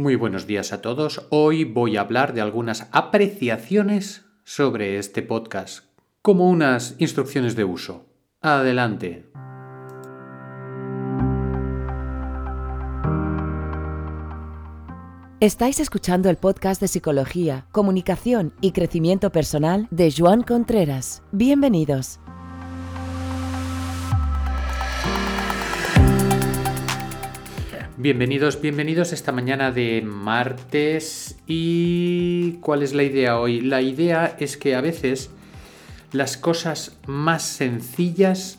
Muy buenos días a todos. Hoy voy a hablar de algunas apreciaciones sobre este podcast, como unas instrucciones de uso. Adelante. Estáis escuchando el podcast de Psicología, Comunicación y Crecimiento Personal de Joan Contreras. Bienvenidos. Bienvenidos, bienvenidos esta mañana de martes. ¿Y cuál es la idea hoy? La idea es que a veces las cosas más sencillas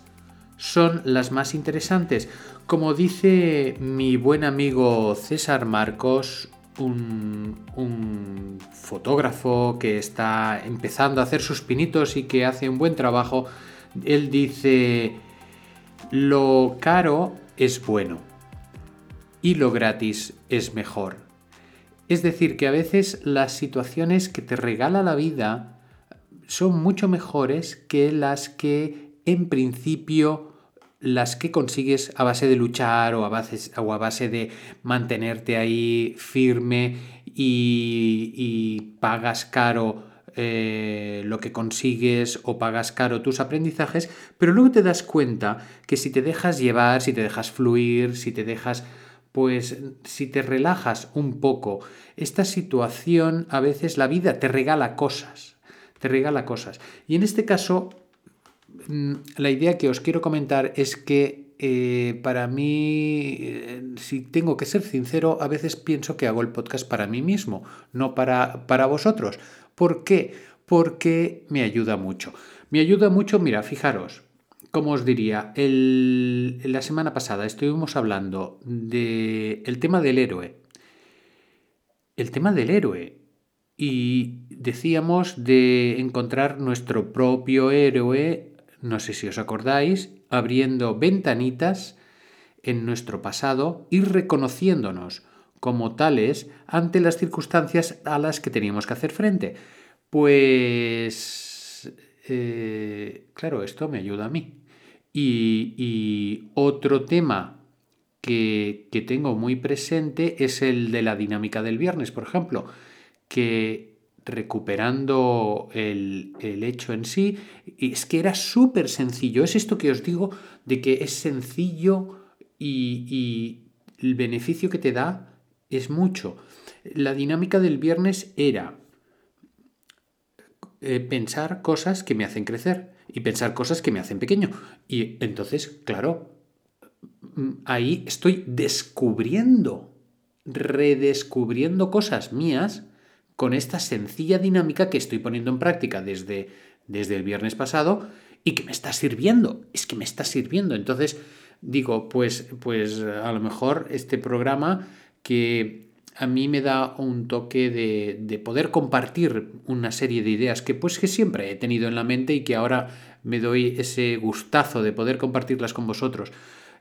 son las más interesantes. Como dice mi buen amigo César Marcos, un, un, fotógrafo que está empezando a hacer sus pinitos y que hace un buen trabajo, él dice, lo caro es bueno y lo gratis es mejor. Es decir, que a veces las situaciones que te regala la vida son mucho mejores que las que en principio las que consigues a base de luchar o a base, o a base de mantenerte ahí firme y, pagas caro eh, lo que consigues o pagas caro tus aprendizajes, pero luego te das cuenta que si te dejas llevar, si te dejas fluir, si te dejas pues si te relajas un poco, esta situación a veces la vida te regala cosas, te regala cosas. Y en este caso, mm, la idea que os quiero comentar es que eh, para mí, eh, si tengo que ser sincero, a veces pienso que hago el podcast para mí mismo, no para, para vosotros. ¿Por qué? Porque me ayuda mucho. Me ayuda mucho, mira, fijaros, como os diría, la semana pasada estuvimos hablando del tema del héroe. El tema del héroe. Y decíamos de encontrar nuestro propio héroe, no sé si os acordáis, abriendo ventanitas en nuestro pasado y reconociéndonos como tales ante las circunstancias a las que teníamos que hacer frente. Pues, eh, claro, esto me ayuda a mí. Y, otro tema que, tengo muy presente es el de la dinámica del viernes, por ejemplo, que recuperando el, hecho en sí, es que era súper sencillo. Es esto que os digo de que es sencillo y, el beneficio que te da es mucho. La dinámica del viernes era eh, pensar cosas que me hacen crecer y pensar cosas que me hacen pequeño. Y entonces, claro, ahí estoy descubriendo, redescubriendo cosas mías con esta sencilla dinámica que estoy poniendo en práctica desde, desde el viernes pasado y que me está sirviendo. Es que me está sirviendo. Entonces, digo, pues, pues a lo mejor este programa que a mí me da un toque de, poder compartir una serie de ideas que pues que siempre he tenido en la mente y que ahora me doy ese gustazo de poder compartirlas con vosotros.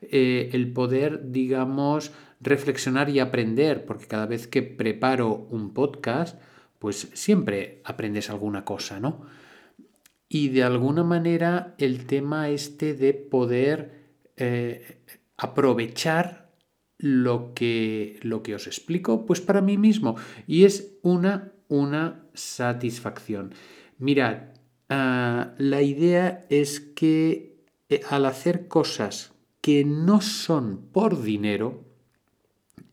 Eh, el poder, digamos, reflexionar y aprender, porque cada vez que preparo un podcast, pues siempre aprendes alguna cosa, ¿no? Y de alguna manera el tema este de poder eh, aprovechar lo que, lo que os explico, pues para mí mismo. Y es una, una satisfacción. Mirad, ah, la idea es que eh, al hacer cosas que no son por dinero,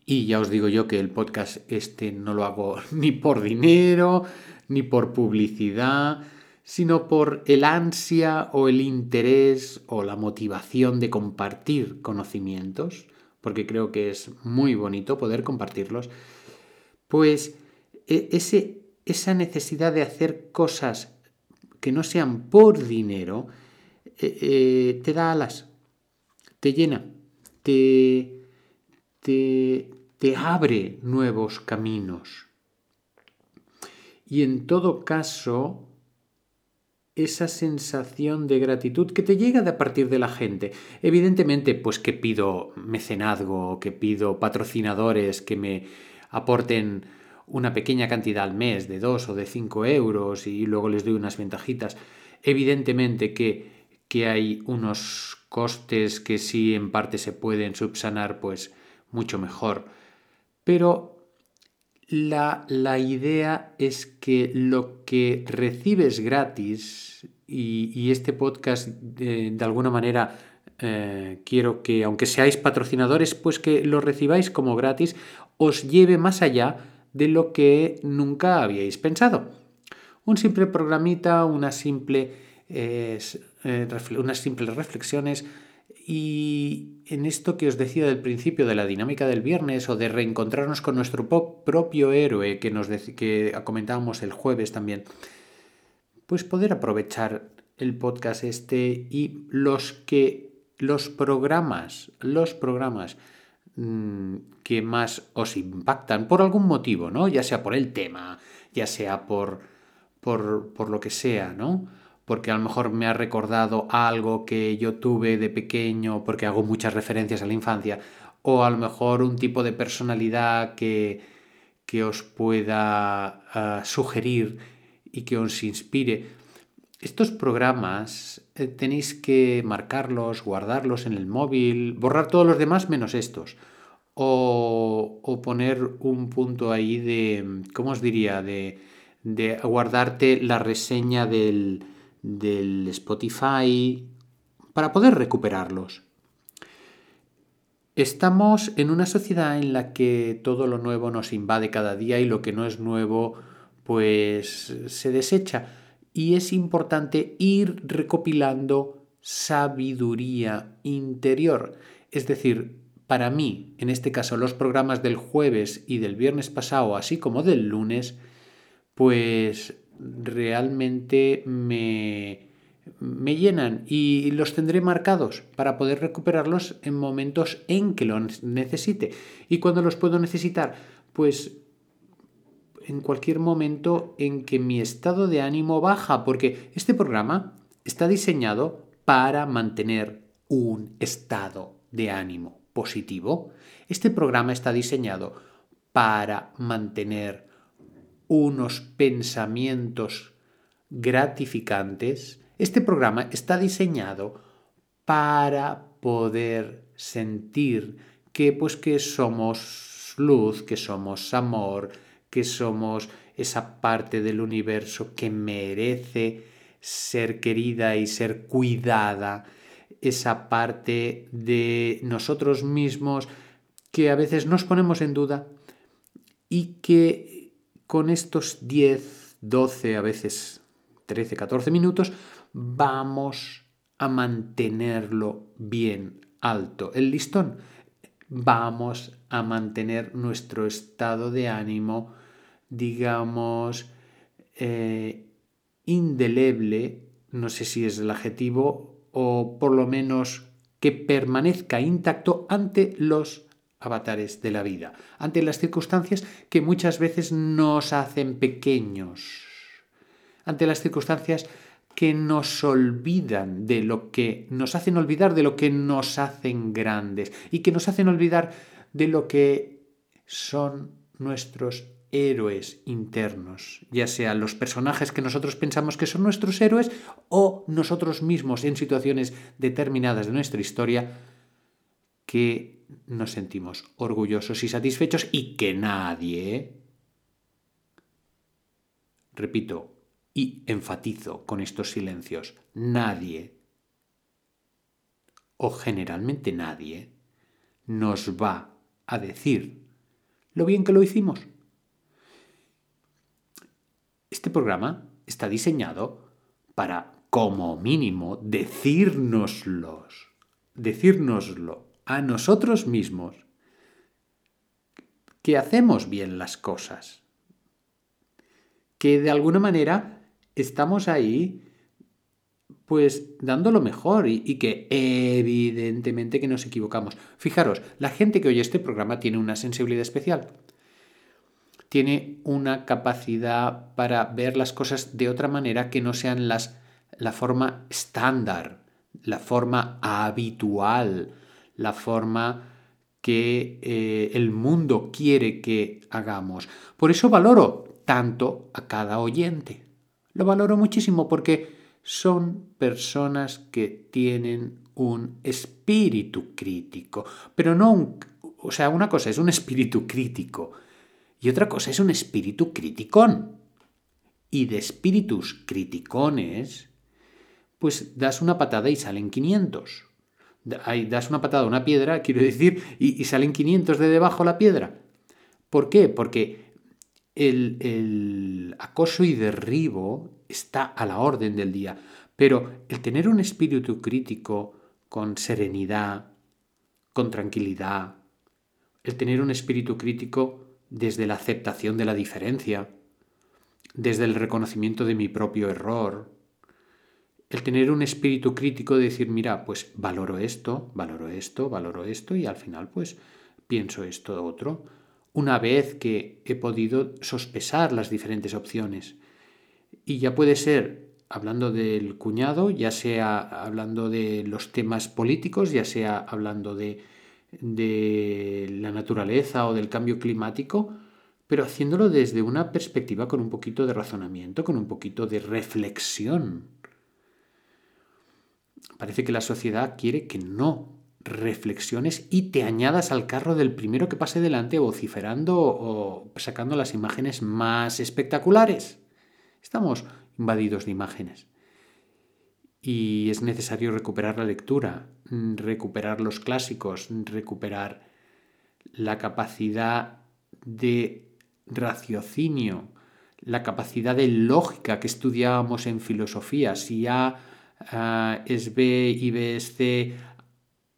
y ya os digo yo que el podcast este no lo hago ni por dinero, ni por publicidad, sino por el ansia o el interés o la motivación de compartir conocimientos porque creo que es muy bonito poder compartirlos, pues e, ese, esa necesidad de hacer cosas que no sean por dinero, eh, eh, te da alas, te llena, te, te, te abre nuevos caminos. Y en todo caso, esa sensación de gratitud que te llega de a partir de la gente. Evidentemente, pues que pido mecenazgo, que pido patrocinadores que me aporten una pequeña cantidad al mes de 2 o de 5 euros y luego les doy unas ventajitas. Evidentemente que, que hay unos costes que sí en parte se pueden subsanar, pues mucho mejor. Pero La, la, idea es que lo que recibes gratis, y, y este podcast de, de alguna manera eh, quiero que, aunque seáis patrocinadores, pues que lo recibáis como gratis, os lleve más allá de lo que nunca habíais pensado. Un simple programita, eh, unas simples reflexiones y en esto que os decía del principio de la dinámica del viernes o de reencontrarnos con nuestro propio héroe que, nos que comentábamos el jueves también, pues poder aprovechar el podcast este y los que los programas, los programas mm, que más os impactan por algún motivo, ¿no? Ya sea por el tema, ya sea por, por, por lo que sea, ¿no? Porque a lo mejor me ha recordado algo que yo tuve de pequeño, porque hago muchas referencias a la infancia, o a lo mejor un tipo de personalidad que, que os pueda ah, sugerir y que os inspire. Estos programas eh, tenéis que marcarlos, guardarlos en el móvil, borrar todos los demás menos estos. O, o poner un punto ahí de, ¿cómo os diría? De, de guardarte la reseña del, del Spotify para poder recuperarlos. Estamos en una sociedad en la que todo lo nuevo nos invade cada día y lo que no es nuevo pues se desecha y es importante ir recopilando sabiduría interior. Es decir, para mí, en este caso los programas del jueves y del viernes pasado, así como del lunes, pues realmente me, me llenan y los tendré marcados para poder recuperarlos en momentos en que los necesite. ¿Y cuando los puedo necesitar? Pues en cualquier momento en que mi estado de ánimo baja, porque este programa está diseñado para mantener un estado de ánimo positivo. Este programa está diseñado para mantener unos pensamientos gratificantes. Este programa está diseñado para poder sentir que pues que somos luz, que somos amor, que somos esa parte del universo que merece ser querida y ser cuidada, esa parte de nosotros mismos que a veces nos ponemos en duda y que con estos 10, 12, a veces 13, 14 minutos vamos a mantenerlo bien alto. El listón vamos a mantener nuestro estado de ánimo, digamos, eh, indeleble, no sé si es el adjetivo, o por lo menos que permanezca intacto ante los avatares de la vida, ante las circunstancias que muchas veces nos hacen pequeños, ante las circunstancias que nos olvidan de lo que nos hacen olvidar de lo que nos hacen grandes y que nos hacen olvidar de lo que son nuestros héroes internos, ya sean los personajes que nosotros pensamos que son nuestros héroes o nosotros mismos en situaciones determinadas de nuestra historia que nos sentimos orgullosos y satisfechos y que nadie, repito, y enfatizo con estos silencios, nadie, o generalmente nadie, nos va a decir lo bien que lo hicimos. Este programa está diseñado para, como mínimo, decírnoslos, decírnoslo a nosotros mismos que hacemos bien las cosas, que de alguna manera estamos ahí pues dando lo mejor y, que evidentemente que nos equivocamos. Fijaros, la gente que oye este programa tiene una sensibilidad especial. Tiene una capacidad para ver las cosas de otra manera que no sean las, la forma estándar, la forma habitual, la forma que eh, el mundo quiere que hagamos. Por eso valoro tanto a cada oyente. Lo valoro muchísimo porque son personas que tienen un espíritu crítico, pero no un... O sea, una cosa es un espíritu crítico Y otra cosa es un espíritu criticón. Y de espíritus criticones, pues das una patada y salen 500. Das una patada a una piedra, quiero decir, y, salen 500 de debajo la piedra. ¿Por qué? Porque el, el acoso y derribo está a la orden del día. Pero el tener un espíritu crítico con serenidad, con tranquilidad, el tener un espíritu crítico desde la aceptación de la diferencia, desde el reconocimiento de mi propio error, el tener un espíritu crítico de decir, mira, pues valoro esto, valoro esto, valoro esto y al final pues pienso esto otro, una vez que he podido sospesar las diferentes opciones. Y ya puede ser hablando del cuñado, ya sea hablando de los temas políticos, ya sea hablando de de la naturaleza o del cambio climático, pero haciéndolo desde una perspectiva con un poquito de razonamiento, con un poquito de reflexión. Parece que la sociedad quiere que no reflexiones y te añadas al carro del primero que pase delante vociferando o sacando las imágenes más espectaculares. Estamos invadidos de imágenes y es necesario recuperar la lectura, recuperar los clásicos, recuperar la capacidad de raciocinio, la capacidad de lógica que estudiábamos en filosofía. Si A es B y B es C,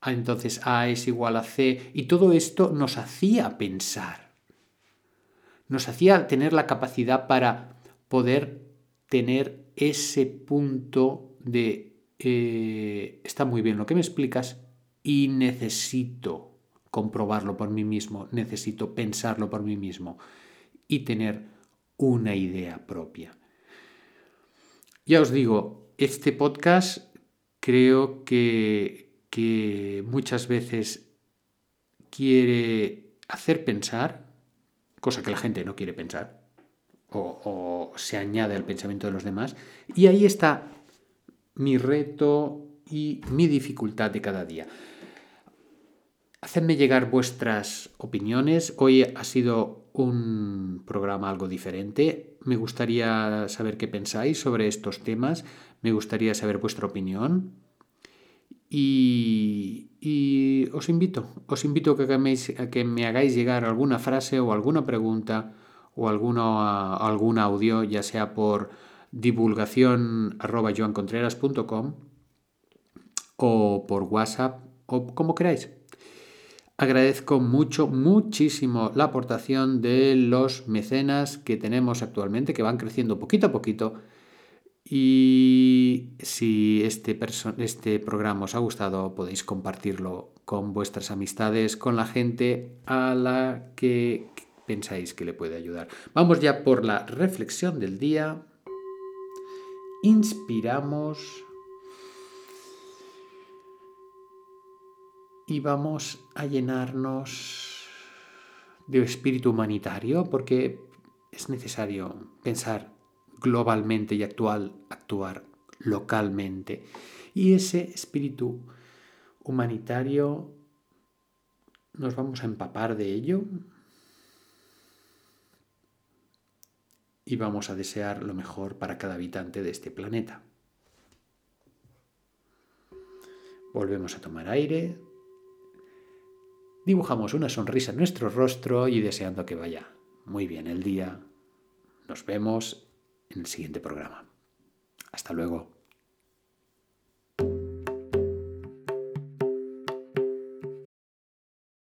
entonces A es igual a C. Y todo esto nos hacía pensar, nos hacía tener la capacidad para poder tener ese punto de eh, está muy bien lo que me explicas y necesito comprobarlo por mí mismo, necesito pensarlo por mí mismo y tener una idea propia. Ya os digo, este podcast creo que, que muchas veces quiere hacer pensar, cosa que la gente no quiere pensar, o, o se añade al pensamiento de los demás, y ahí está mi reto y mi dificultad de cada día. Hacedme llegar vuestras opiniones. Hoy ha sido un programa algo diferente. Me gustaría saber qué pensáis sobre estos temas. Me gustaría saber vuestra opinión. Y, os invito, os invito a que, me hagáis llegar alguna frase o alguna pregunta o alguna, algún audio, ya sea por divulgación arroba joancontreras.com o por WhatsApp o como queráis. Agradezco mucho, muchísimo la aportación de los mecenas que tenemos actualmente, que van creciendo poquito a poquito. Y si este, este programa os ha gustado, podéis compartirlo con vuestras amistades, con la gente a la que pensáis que le puede ayudar. Vamos ya por la reflexión del día inspiramos y vamos a llenarnos de espíritu humanitario porque es necesario pensar globalmente y actual, actuar localmente. Y ese espíritu humanitario nos vamos a empapar de ello y vamos a desear lo mejor para cada habitante de este planeta. Volvemos a tomar aire, dibujamos una sonrisa en nuestro rostro y deseando que vaya muy bien el día. Nos vemos en el siguiente programa. Hasta luego.